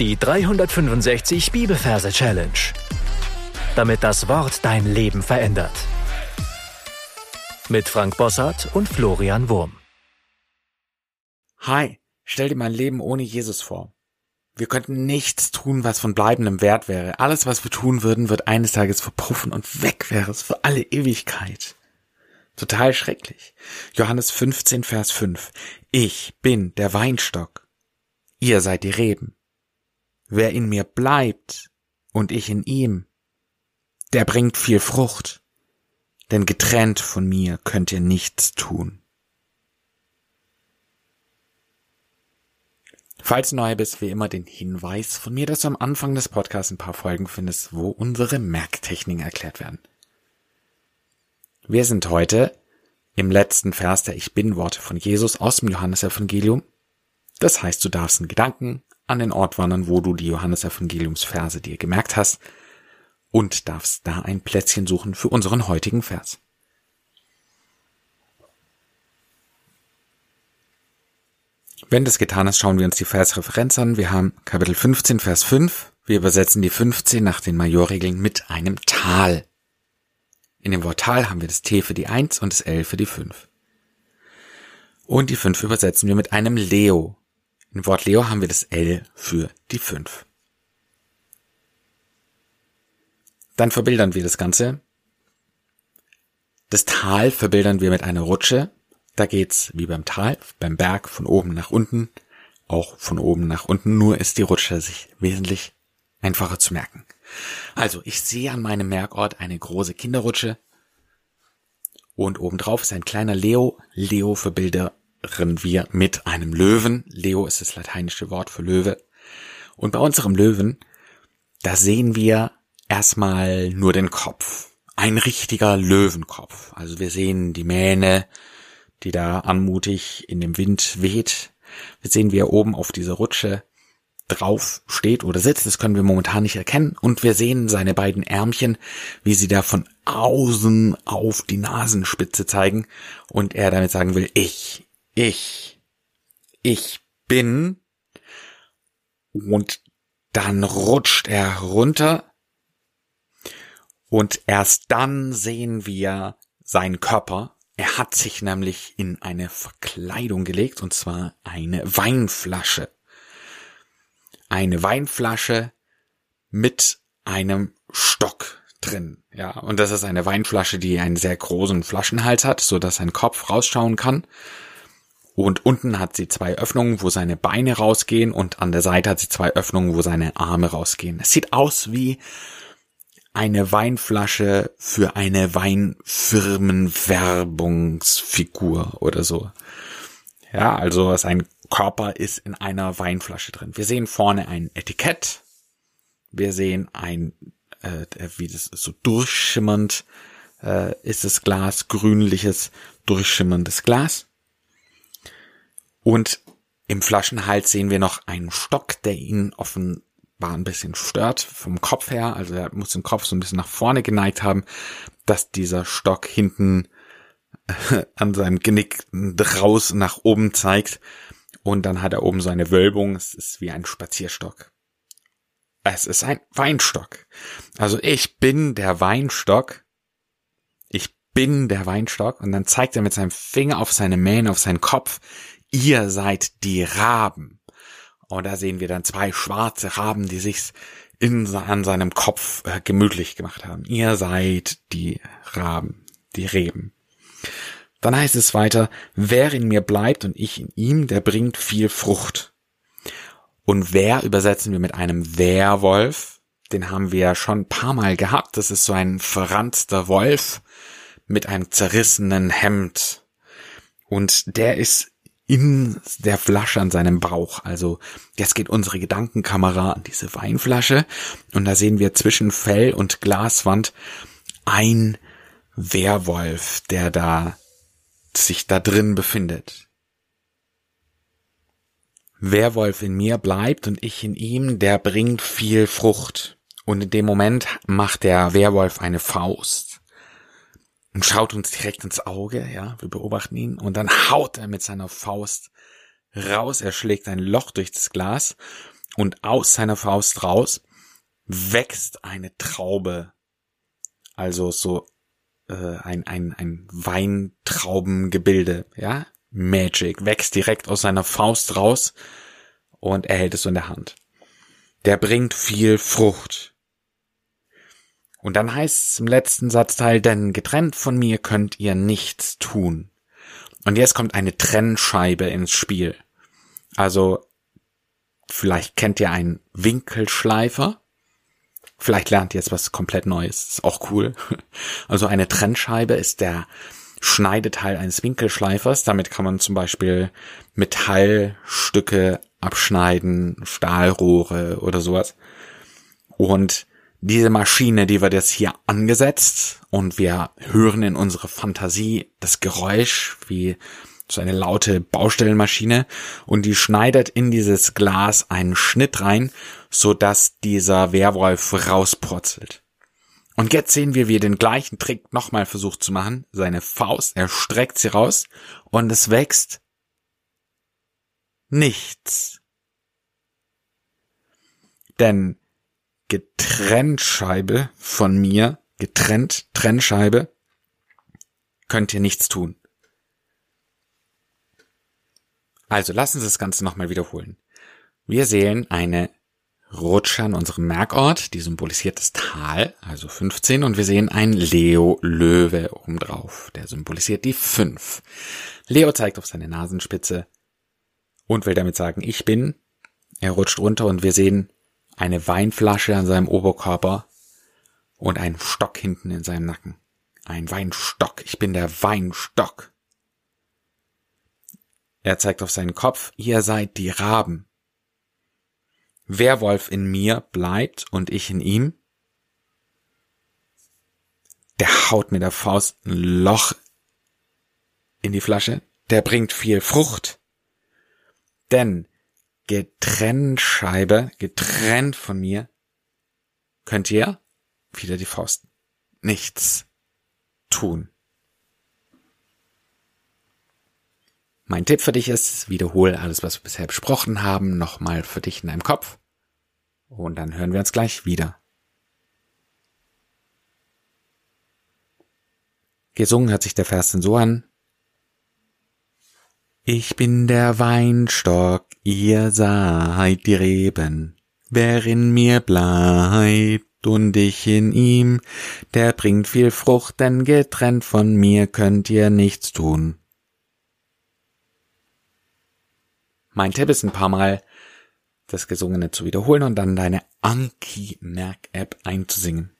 Die 365 Bibelverse Challenge. Damit das Wort dein Leben verändert. Mit Frank Bossart und Florian Wurm. Hi, stell dir mein Leben ohne Jesus vor. Wir könnten nichts tun, was von bleibendem Wert wäre. Alles, was wir tun würden, wird eines Tages verpuffen und weg wäre es für alle Ewigkeit. Total schrecklich. Johannes 15, Vers 5. Ich bin der Weinstock. Ihr seid die Reben. Wer in mir bleibt und ich in ihm, der bringt viel Frucht, denn getrennt von mir könnt ihr nichts tun. Falls du neu bist, wie immer den Hinweis von mir, dass du am Anfang des Podcasts ein paar Folgen findest, wo unsere Merktechniken erklärt werden. Wir sind heute im letzten Vers der Ich Bin Worte von Jesus aus dem Johannesevangelium. Das heißt, du darfst in Gedanken an den Ort wandern, wo du die Johannesevangeliumsverse dir gemerkt hast und darfst da ein Plätzchen suchen für unseren heutigen Vers. Wenn das getan ist, schauen wir uns die Versreferenz an. Wir haben Kapitel 15, Vers 5. Wir übersetzen die 15 nach den Majorregeln mit einem Tal. In dem Wort Tal haben wir das T für die 1 und das L für die 5. Und die 5 übersetzen wir mit einem Leo. Im Wort Leo haben wir das L für die 5. Dann verbildern wir das Ganze. Das Tal verbildern wir mit einer Rutsche. Da geht's wie beim Tal, beim Berg von oben nach unten, auch von oben nach unten, nur ist die Rutsche sich wesentlich einfacher zu merken. Also, ich sehe an meinem Merkort eine große Kinderrutsche und obendrauf ist ein kleiner Leo. Leo verbildern wir mit einem Löwen. Leo ist das lateinische Wort für Löwe. Und bei unserem Löwen, da sehen wir erstmal nur den Kopf. Ein richtiger Löwenkopf. Also wir sehen die Mähne, die da anmutig in dem Wind weht. Wir sehen, wie er oben auf dieser Rutsche drauf steht oder sitzt, das können wir momentan nicht erkennen. Und wir sehen seine beiden Ärmchen, wie sie da von außen auf die Nasenspitze zeigen und er damit sagen will, ich, ich, ich bin. Und dann rutscht er runter und erst dann sehen wir seinen Körper. Er hat sich nämlich in eine Verkleidung gelegt, und zwar eine Weinflasche eine Weinflasche mit einem Stock drin. Ja, und das ist eine Weinflasche, die einen sehr großen Flaschenhals hat, so dass sein Kopf rausschauen kann. Und unten hat sie zwei Öffnungen, wo seine Beine rausgehen und an der Seite hat sie zwei Öffnungen, wo seine Arme rausgehen. Es sieht aus wie eine Weinflasche für eine Weinfirmenwerbungsfigur oder so. Ja, also sein Körper ist in einer Weinflasche drin. Wir sehen vorne ein Etikett. Wir sehen ein, äh, wie das ist, so durchschimmernd äh, ist das Glas, grünliches, durchschimmerndes Glas. Und im Flaschenhals sehen wir noch einen Stock, der ihn offenbar ein bisschen stört vom Kopf her. Also er muss den Kopf so ein bisschen nach vorne geneigt haben, dass dieser Stock hinten an seinem Genick raus nach oben zeigt. Und dann hat er oben so eine Wölbung. Es ist wie ein Spazierstock. Es ist ein Weinstock. Also ich bin der Weinstock. Ich bin der Weinstock. Und dann zeigt er mit seinem Finger auf seine Mähne, auf seinen Kopf. Ihr seid die Raben. Und da sehen wir dann zwei schwarze Raben, die sich in, an seinem Kopf äh, gemütlich gemacht haben. Ihr seid die Raben, die Reben. Dann heißt es weiter, wer in mir bleibt und ich in ihm, der bringt viel Frucht. Und wer übersetzen wir mit einem Werwolf? Den haben wir ja schon ein paar Mal gehabt. Das ist so ein verranzter Wolf mit einem zerrissenen Hemd. Und der ist in der Flasche an seinem Bauch. Also jetzt geht unsere Gedankenkamera an diese Weinflasche und da sehen wir zwischen Fell und Glaswand ein Werwolf, der da sich da drin befindet. Werwolf in mir bleibt und ich in ihm, der bringt viel Frucht. Und in dem Moment macht der Werwolf eine Faust und schaut uns direkt ins Auge, ja, wir beobachten ihn und dann haut er mit seiner Faust raus, er schlägt ein Loch durch das Glas und aus seiner Faust raus wächst eine Traube. Also so äh, ein, ein, ein Weintraubengebilde, ja? Magic, wächst direkt aus seiner Faust raus und er hält es so in der Hand. Der bringt viel Frucht. Und dann heißt es im letzten Satzteil, denn getrennt von mir könnt ihr nichts tun. Und jetzt kommt eine Trennscheibe ins Spiel. Also, vielleicht kennt ihr einen Winkelschleifer. Vielleicht lernt ihr jetzt was komplett Neues. Ist auch cool. Also eine Trennscheibe ist der Schneideteil eines Winkelschleifers. Damit kann man zum Beispiel Metallstücke abschneiden, Stahlrohre oder sowas. Und diese Maschine, die wird jetzt hier angesetzt und wir hören in unsere Fantasie das Geräusch wie so eine laute Baustellenmaschine und die schneidet in dieses Glas einen Schnitt rein, so dass dieser Werwolf rauspurzelt. Und jetzt sehen wir, wie er den gleichen Trick nochmal versucht zu machen. Seine Faust, er streckt sie raus und es wächst nichts. Denn getrennt Scheibe von mir, getrennt, Trennscheibe, könnt ihr nichts tun. Also lassen Sie das Ganze nochmal wiederholen. Wir sehen eine Rutsche an unserem Merkort, die symbolisiert das Tal, also 15, und wir sehen einen Leo Löwe obendrauf, der symbolisiert die 5. Leo zeigt auf seine Nasenspitze und will damit sagen, ich bin. Er rutscht runter und wir sehen eine Weinflasche an seinem Oberkörper und einen Stock hinten in seinem Nacken. Ein Weinstock. Ich bin der Weinstock. Er zeigt auf seinen Kopf. Ihr seid die Raben. Werwolf in mir bleibt und ich in ihm. Der haut mit der Faust ein Loch in die Flasche. Der bringt viel Frucht. Denn getrennt Scheibe, getrennt von mir, könnt ihr, wieder die Faust, nichts tun. Mein Tipp für dich ist, wiederhole alles, was wir bisher besprochen haben, nochmal für dich in deinem Kopf. Und dann hören wir uns gleich wieder. Gesungen hört sich der Vers denn so an. Ich bin der Weinstock, ihr seid die Reben. Wer in mir bleibt und ich in ihm, der bringt viel Frucht, denn getrennt von mir könnt ihr nichts tun. Mein Tipp ist ein paar Mal das Gesungene zu wiederholen und dann deine Anki-Merk-App einzusingen.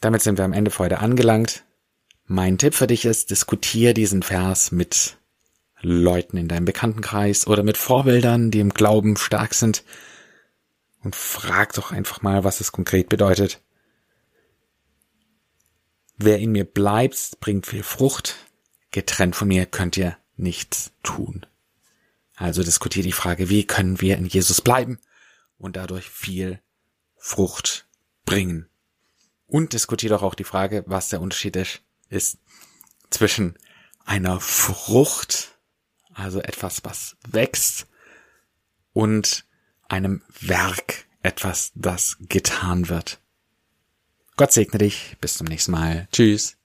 Damit sind wir am Ende für heute angelangt. Mein Tipp für dich ist, diskutier diesen Vers mit Leuten in deinem Bekanntenkreis oder mit Vorbildern, die im Glauben stark sind und frag doch einfach mal, was es konkret bedeutet. Wer in mir bleibt, bringt viel Frucht. Getrennt von mir könnt ihr nichts tun. Also diskutier die Frage, wie können wir in Jesus bleiben und dadurch viel Frucht bringen. Und diskutier doch auch die Frage, was der Unterschied ist ist zwischen einer Frucht, also etwas, was wächst, und einem Werk, etwas, das getan wird. Gott segne dich. Bis zum nächsten Mal. Tschüss.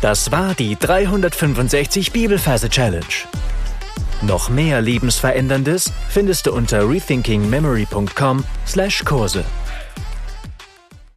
Das war die 365 Bibelferse Challenge. Noch mehr lebensveränderndes findest du unter rethinkingmemory.com/Kurse.